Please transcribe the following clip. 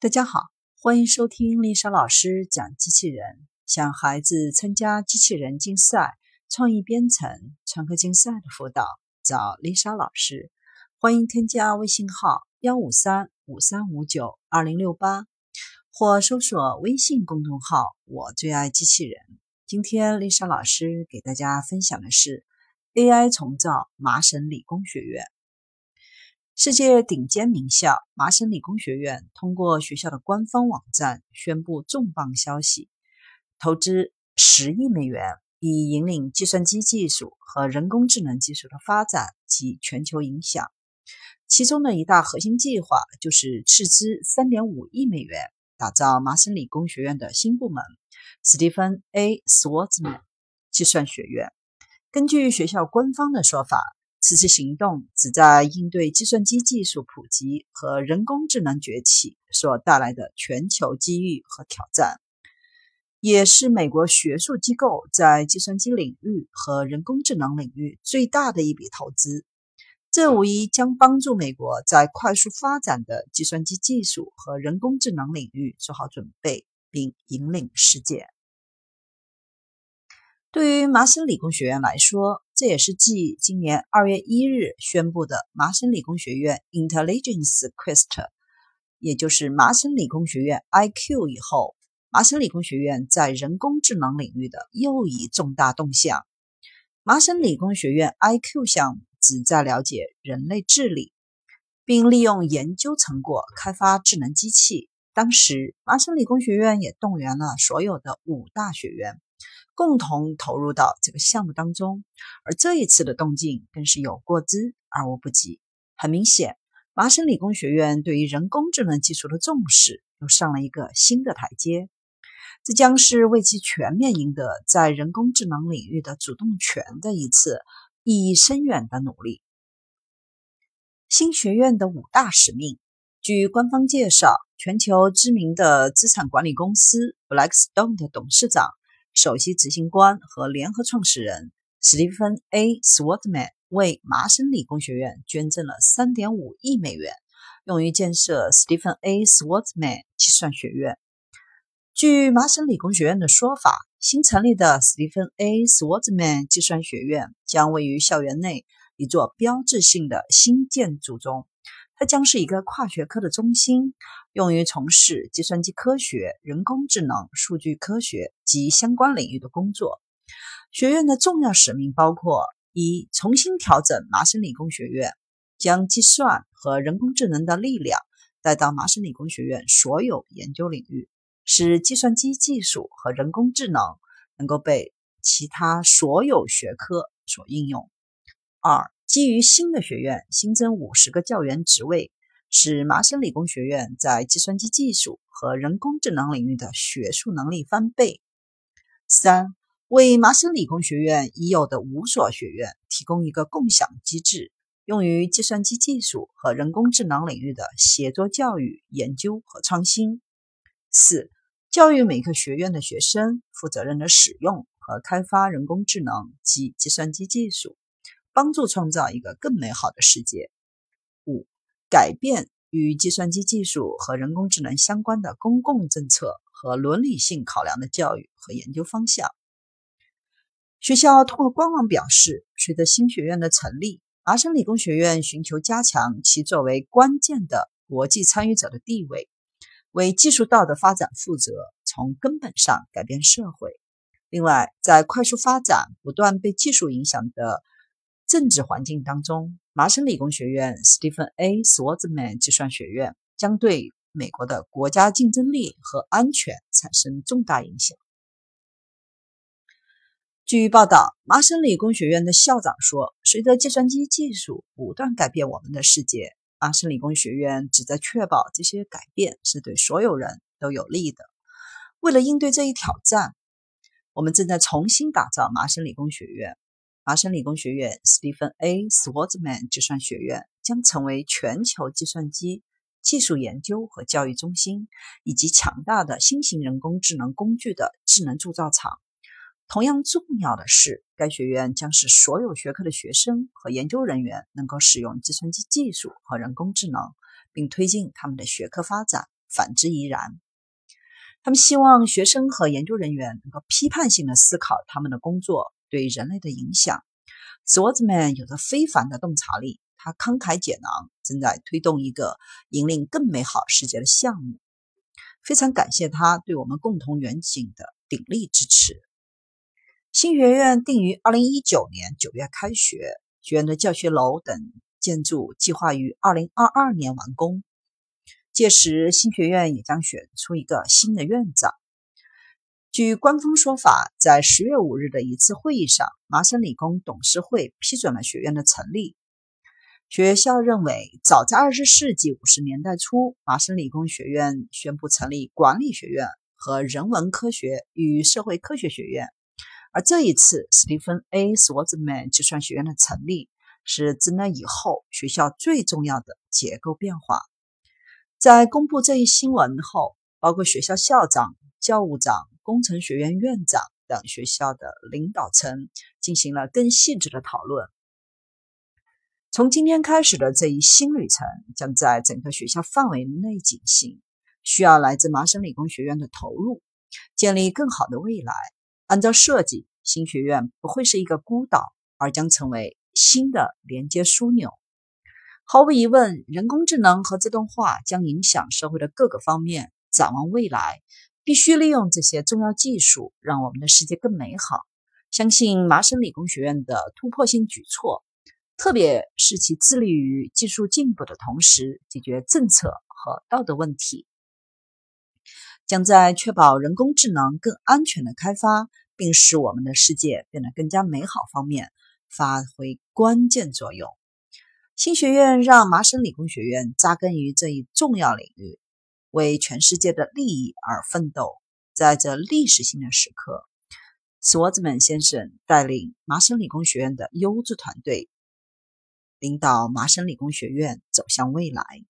大家好，欢迎收听丽莎老师讲机器人。想孩子参加机器人竞赛、创意编程、创客竞赛的辅导，找丽莎老师。欢迎添加微信号幺五三五三五九二零六八，或搜索微信公众号“我最爱机器人”。今天丽莎老师给大家分享的是 AI 重造麻省理工学院。世界顶尖名校麻省理工学院通过学校的官方网站宣布重磅消息：投资十亿美元，以引领计算机技术和人工智能技术的发展及全球影响。其中的一大核心计划就是斥资三点五亿美元，打造麻省理工学院的新部门——史蒂芬 ·A· 斯沃兹曼计算学院。根据学校官方的说法。此次行动旨在应对计算机技术普及和人工智能崛起所带来的全球机遇和挑战，也是美国学术机构在计算机领域和人工智能领域最大的一笔投资。这无疑将帮助美国在快速发展的计算机技术和人工智能领域做好准备，并引领世界。对于麻省理工学院来说，这也是继今年二月一日宣布的麻省理工学院 Intelligence Quest，也就是麻省理工学院 IQ 以后，麻省理工学院在人工智能领域的又一重大动向。麻省理工学院 IQ 项目旨在了解人类智力，并利用研究成果开发智能机器。当时，麻省理工学院也动员了所有的五大学院。共同投入到这个项目当中，而这一次的动静更是有过之而无不及。很明显，麻省理工学院对于人工智能技术的重视又上了一个新的台阶。这将是为其全面赢得在人工智能领域的主动权的一次意义深远的努力。新学院的五大使命，据官方介绍，全球知名的资产管理公司 Blackstone 的董事长。首席执行官和联合创始人史蒂芬 ·A· Swartman 为麻省理工学院捐赠了3.5亿美元，用于建设史蒂芬 ·A· Swartman 计算学院。据麻省理工学院的说法，新成立的史蒂芬 ·A· Swartman 计算学院将位于校园内一座标志性的新建筑中。它将是一个跨学科的中心，用于从事计算机科学、人工智能、数据科学及相关领域的工作。学院的重要使命包括：一、重新调整麻省理工学院，将计算和人工智能的力量带到麻省理工学院所有研究领域，使计算机技术和人工智能能够被其他所有学科所应用；二、基于新的学院新增五十个教员职位，使麻省理工学院在计算机技术和人工智能领域的学术能力翻倍。三、为麻省理工学院已有的五所学院提供一个共享机制，用于计算机技术和人工智能领域的协作教育、研究和创新。四、教育每个学院的学生负责任的使用和开发人工智能及计算机技术。帮助创造一个更美好的世界。五、改变与计算机技术和人工智能相关的公共政策和伦理性考量的教育和研究方向。学校通过官网表示，随着新学院的成立，麻省理工学院寻求加强其作为关键的国际参与者的地位，为技术道德发展负责，从根本上改变社会。另外，在快速发展、不断被技术影响的政治环境当中，麻省理工学院 Stephen ·A· 斯沃兹曼计算学院将对美国的国家竞争力和安全产生重大影响。据报道，麻省理工学院的校长说：“随着计算机技术不断改变我们的世界，麻省理工学院旨在确保这些改变是对所有人都有利的。为了应对这一挑战，我们正在重新打造麻省理工学院。”麻省理工学院史蒂芬 ·A· 斯沃兹曼计算学院将成为全球计算机技术研究和教育中心，以及强大的新型人工智能工具的智能铸造厂。同样重要的是，该学院将使所有学科的学生和研究人员能够使用计算机技术和人工智能，并推进他们的学科发展，反之亦然。他们希望学生和研究人员能够批判性的思考他们的工作对人类的影响。Swartzman 有着非凡的洞察力，他慷慨解囊，正在推动一个引领更美好世界的项目。非常感谢他对我们共同远景的鼎力支持。新学院定于二零一九年九月开学，学院的教学楼等建筑计划于二零二二年完工。届时，新学院也将选出一个新的院长。据官方说法，在十月五日的一次会议上，麻省理工董事会批准了学院的成立。学校认为，早在二十世纪五十年代初，麻省理工学院宣布成立管理学院和人文科学与社会科学学院。而这一次，史蒂芬 ·A· 斯沃兹曼计算学院的成立，是自那以后学校最重要的结构变化。在公布这一新闻后，包括学校校长、教务长、工程学院院长等学校的领导层进行了更细致的讨论。从今天开始的这一新旅程将在整个学校范围内进行，需要来自麻省理工学院的投入，建立更好的未来。按照设计，新学院不会是一个孤岛，而将成为新的连接枢纽。毫无疑问，人工智能和自动化将影响社会的各个方面。展望未来，必须利用这些重要技术，让我们的世界更美好。相信麻省理工学院的突破性举措，特别是其致力于技术进步的同时解决政策和道德问题。将在确保人工智能更安全的开发，并使我们的世界变得更加美好方面发挥关键作用。新学院让麻省理工学院扎根于这一重要领域，为全世界的利益而奋斗。在这历史性的时刻，斯沃兹曼先生带领麻省理工学院的优质团队，领导麻省理工学院走向未来。